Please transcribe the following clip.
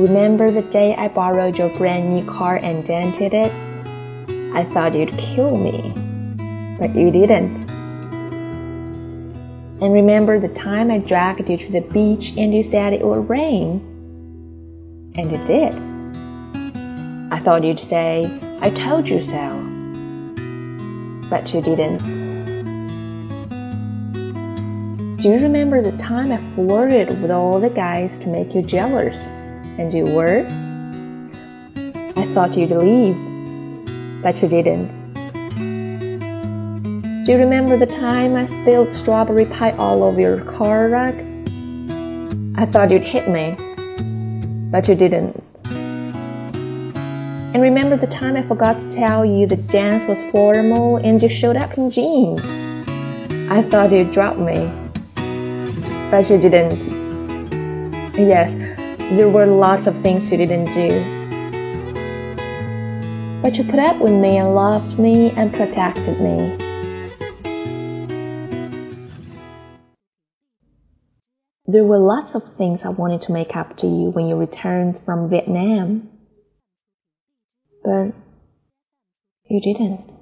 Remember the day I borrowed your brand new car and dented it? I thought you'd kill me, but you didn't. And remember the time I dragged you to the beach and you said it would rain? And it did. I thought you'd say, I told you so. But you didn't. Do you remember the time I flirted with all the guys to make you jealous? And you were? I thought you'd leave, but you didn't. Do you remember the time I spilled strawberry pie all over your car rug? I thought you'd hit me, but you didn't. And remember the time I forgot to tell you the dance was formal and you showed up in jeans? I thought you'd drop me, but you didn't. Yes, there were lots of things you didn't do. But you put up with me and loved me and protected me. There were lots of things I wanted to make up to you when you returned from Vietnam but you didn't.